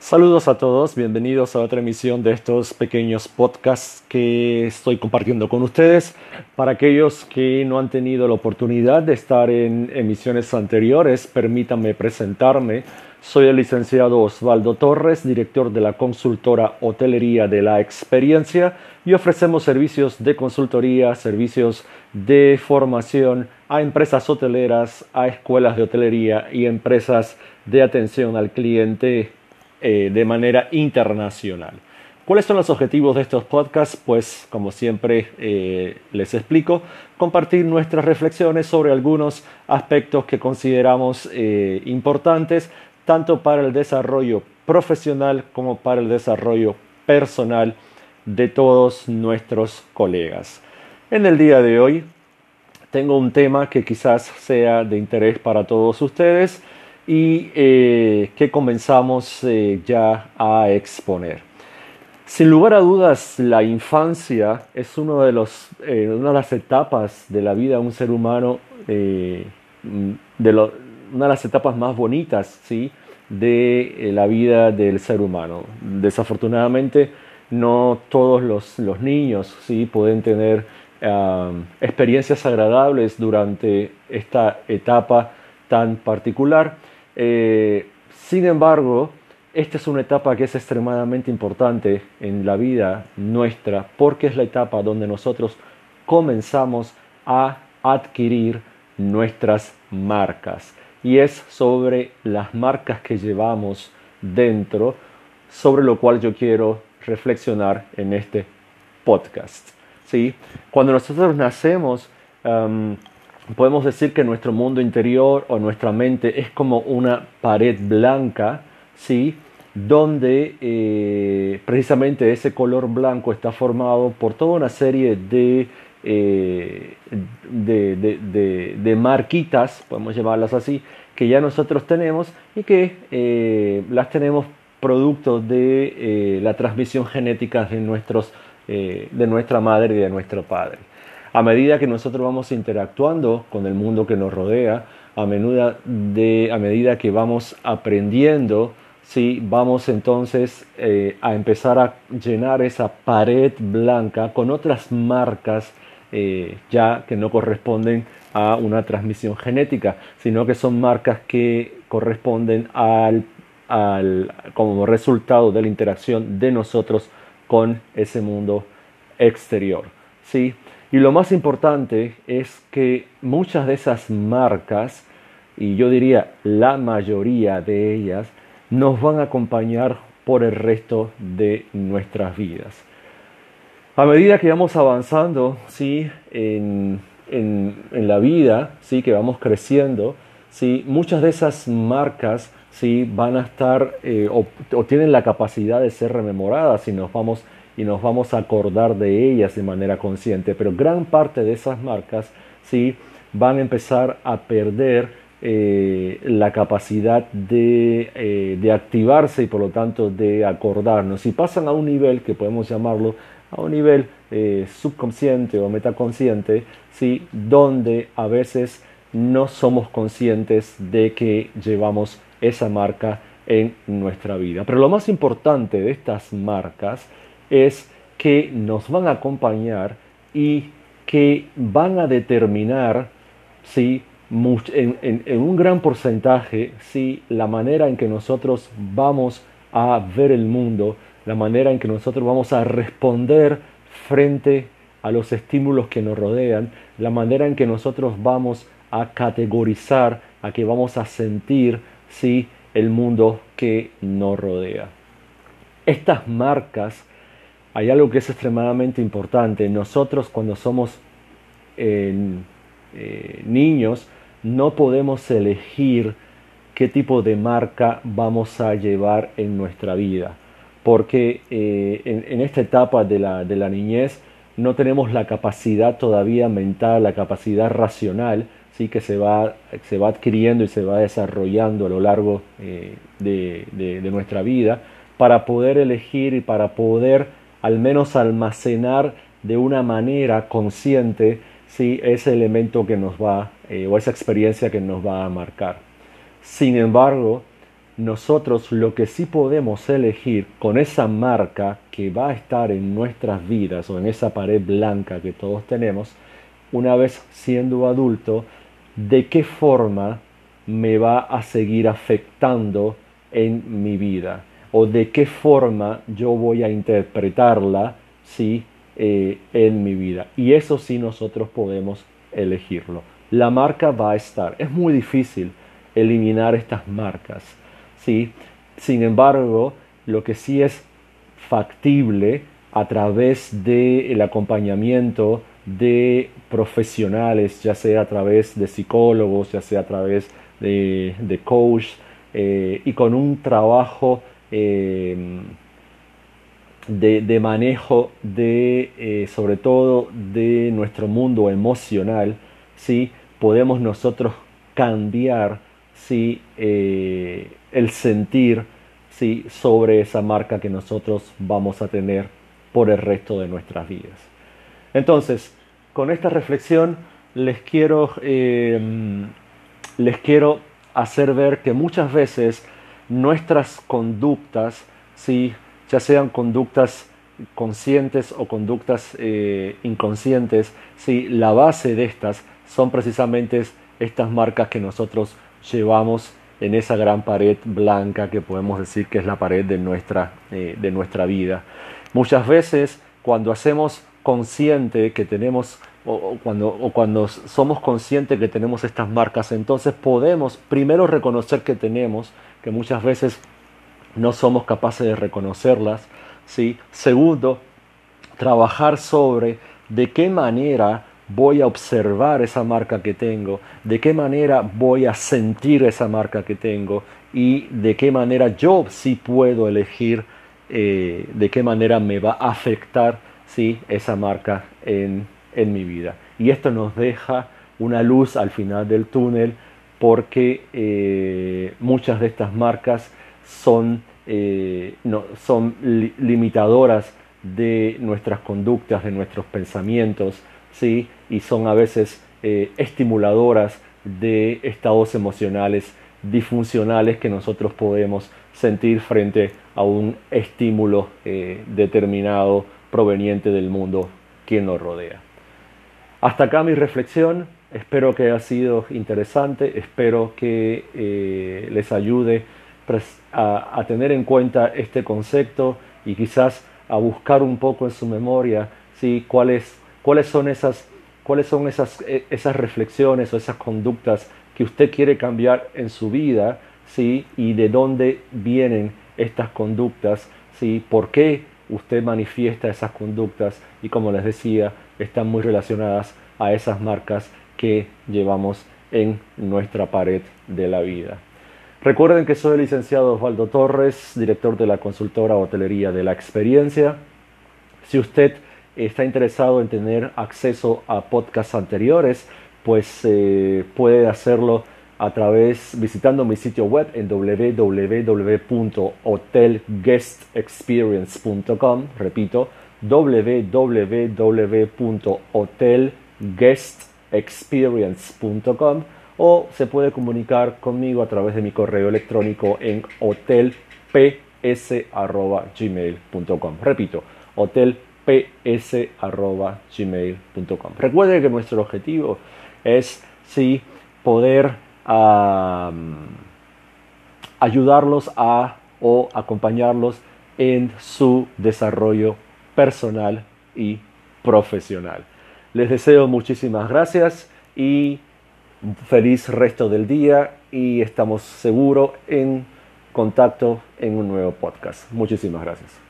Saludos a todos, bienvenidos a otra emisión de estos pequeños podcasts que estoy compartiendo con ustedes. Para aquellos que no han tenido la oportunidad de estar en emisiones anteriores, permítanme presentarme. Soy el licenciado Osvaldo Torres, director de la consultora Hotelería de la Experiencia y ofrecemos servicios de consultoría, servicios de formación a empresas hoteleras, a escuelas de hotelería y empresas de atención al cliente eh, de manera internacional. ¿Cuáles son los objetivos de estos podcasts? Pues, como siempre eh, les explico, compartir nuestras reflexiones sobre algunos aspectos que consideramos eh, importantes, tanto para el desarrollo profesional como para el desarrollo personal de todos nuestros colegas. En el día de hoy tengo un tema que quizás sea de interés para todos ustedes y eh, que comenzamos eh, ya a exponer. Sin lugar a dudas, la infancia es uno de los, eh, una de las etapas de la vida de un ser humano, de una de las etapas más bonitas ¿sí? de la vida del ser humano. Desafortunadamente, no todos los, los niños ¿sí? pueden tener experiencias agradables durante esta etapa tan particular eh, sin embargo, esta es una etapa que es extremadamente importante en la vida nuestra porque es la etapa donde nosotros comenzamos a adquirir nuestras marcas. Y es sobre las marcas que llevamos dentro, sobre lo cual yo quiero reflexionar en este podcast. ¿sí? Cuando nosotros nacemos, podemos decir que nuestro mundo interior o nuestra mente es como una pared blanca, ¿sí? donde eh, precisamente ese color blanco está formado por toda una serie de, eh, de, marquitas, podemos llamarlas así, que ya nosotros tenemos y que eh, las tenemos producto de la transmisión genética de, nuestros, de nuestra madre y de nuestro padre. A medida que nosotros vamos interactuando con el mundo que nos rodea, a, de, a medida que vamos aprendiendo, ¿sí? vamos entonces eh, a empezar a llenar esa pared blanca con otras marcas eh, ya que no corresponden a una transmisión genética, sino que son marcas que corresponden al, al, como resultado de la interacción de nosotros con ese mundo exterior. ¿sí? Y lo más importante es que muchas de esas marcas, y yo diría la mayoría de ellas, nos van a acompañar por el resto de nuestras vidas. A medida que vamos avanzando ¿sí? en, la vida, ¿sí? que vamos creciendo, ¿sí? muchas de esas marcas ¿sí? van a estar eh, o, o, tienen la capacidad de ser rememoradas y nos vamos y nos vamos a acordar de ellas de manera consciente, pero gran parte de esas marcas sí van a empezar a perder eh, la capacidad de, eh, de, activarse y por lo tanto de acordarnos. Y pasan a un nivel que podemos llamarlo a un nivel eh, subconsciente o metaconsciente, ¿sí? donde a veces no somos conscientes de que llevamos esa marca en nuestra vida. Pero lo más importante de estas marcas es que nos van a acompañar y que van a determinar ¿sí? en, un gran porcentaje ¿sí? la manera en que nosotros vamos a ver el mundo, la manera en que nosotros vamos a responder frente a los estímulos que nos rodean, la manera en que nosotros vamos a categorizar, a que vamos a sentir ¿sí? el mundo que nos rodea. Estas marcas hay algo que es extremadamente importante. Nosotros cuando somos eh, niños no podemos elegir qué tipo de marca vamos a llevar en nuestra vida. Porque eh, en, esta etapa de la, niñez no tenemos la capacidad todavía mental, la capacidad racional, ¿sí? que se va, se va adquiriendo y se va desarrollando a lo largo eh, de nuestra vida para poder elegir y para poder al menos almacenar de una manera consciente si ese elemento que nos va, eh, o esa experiencia que nos va a marcar. Sin embargo, nosotros lo que sí podemos elegir con esa marca que va a estar en nuestras vidas o en esa pared blanca que todos tenemos, una vez siendo adulto, de qué forma me va a seguir afectando en mi vida o de qué forma yo voy a interpretarla ¿sí? Eh, en mi vida. Y eso sí nosotros podemos elegirlo. La marca va a estar. Es muy difícil eliminar estas marcas. ¿sí? Sin embargo, lo que sí es factible a través del acompañamiento de profesionales, ya sea a través de psicólogos, ya sea a través de, de coach, eh, y con un trabajo eh, de, manejo de, eh, sobre todo, de nuestro mundo emocional, ¿sí? podemos nosotros cambiar ¿sí? el sentir ¿sí? sobre esa marca que nosotros vamos a tener por el resto de nuestras vidas. Entonces, con esta reflexión les quiero, les quiero hacer ver que muchas veces nuestras conductas, ¿sí? ya sean conductas conscientes o conductas eh, inconscientes, ¿sí? la base de estas son precisamente estas marcas que nosotros llevamos en esa gran pared blanca que podemos decir que es la pared de nuestra, eh, de nuestra vida. Muchas veces cuando hacemos consciente que tenemos o, cuando, o cuando somos conscientes que tenemos estas marcas, entonces podemos primero reconocer que tenemos, que muchas veces no somos capaces de reconocerlas. ¿sí? Segundo, trabajar sobre de qué manera voy a observar esa marca que tengo, de qué manera voy a sentir esa marca que tengo y de qué manera yo sí puedo elegir eh, de qué manera me va a afectar ¿sí? esa marca en en mi vida. Y esto nos deja una luz al final del túnel porque eh, muchas de estas marcas son, eh, son limitadoras de nuestras conductas, de nuestros pensamientos, ¿sí? y son a veces eh, estimuladoras de estados emocionales disfuncionales que nosotros podemos sentir frente a un estímulo determinado proveniente del mundo que nos rodea. Hasta acá mi reflexión, espero que haya sido interesante, espero que eh, les ayude a, tener en cuenta este concepto y quizás a buscar un poco en su memoria ¿sí? cuáles, cuáles son, esas, cuáles son esas, e, esas reflexiones o esas conductas que usted quiere cambiar en su vida ¿sí? y de dónde vienen estas conductas, ¿sí? por qué usted manifiesta esas conductas y como les decía, están muy relacionadas a esas marcas que llevamos en nuestra pared de la vida. Recuerden que soy el licenciado Osvaldo Torres, director de la consultora Hotelería de la Experiencia. Si usted está interesado en tener acceso a podcasts anteriores, pues eh, puede hacerlo a través visitando mi sitio web en www.hotelguestexperience.com, repito, www.hotelguestexperience.com o se puede comunicar conmigo a través de mi correo electrónico en hotelps.gmail.com. Repito, hotelps.gmail.com. Recuerde que nuestro objetivo es sí poder ayudarlos a o acompañarlos en su desarrollo personal y profesional. Les deseo muchísimas gracias y feliz resto del día y estamos seguros en contacto en un nuevo podcast. Muchísimas gracias.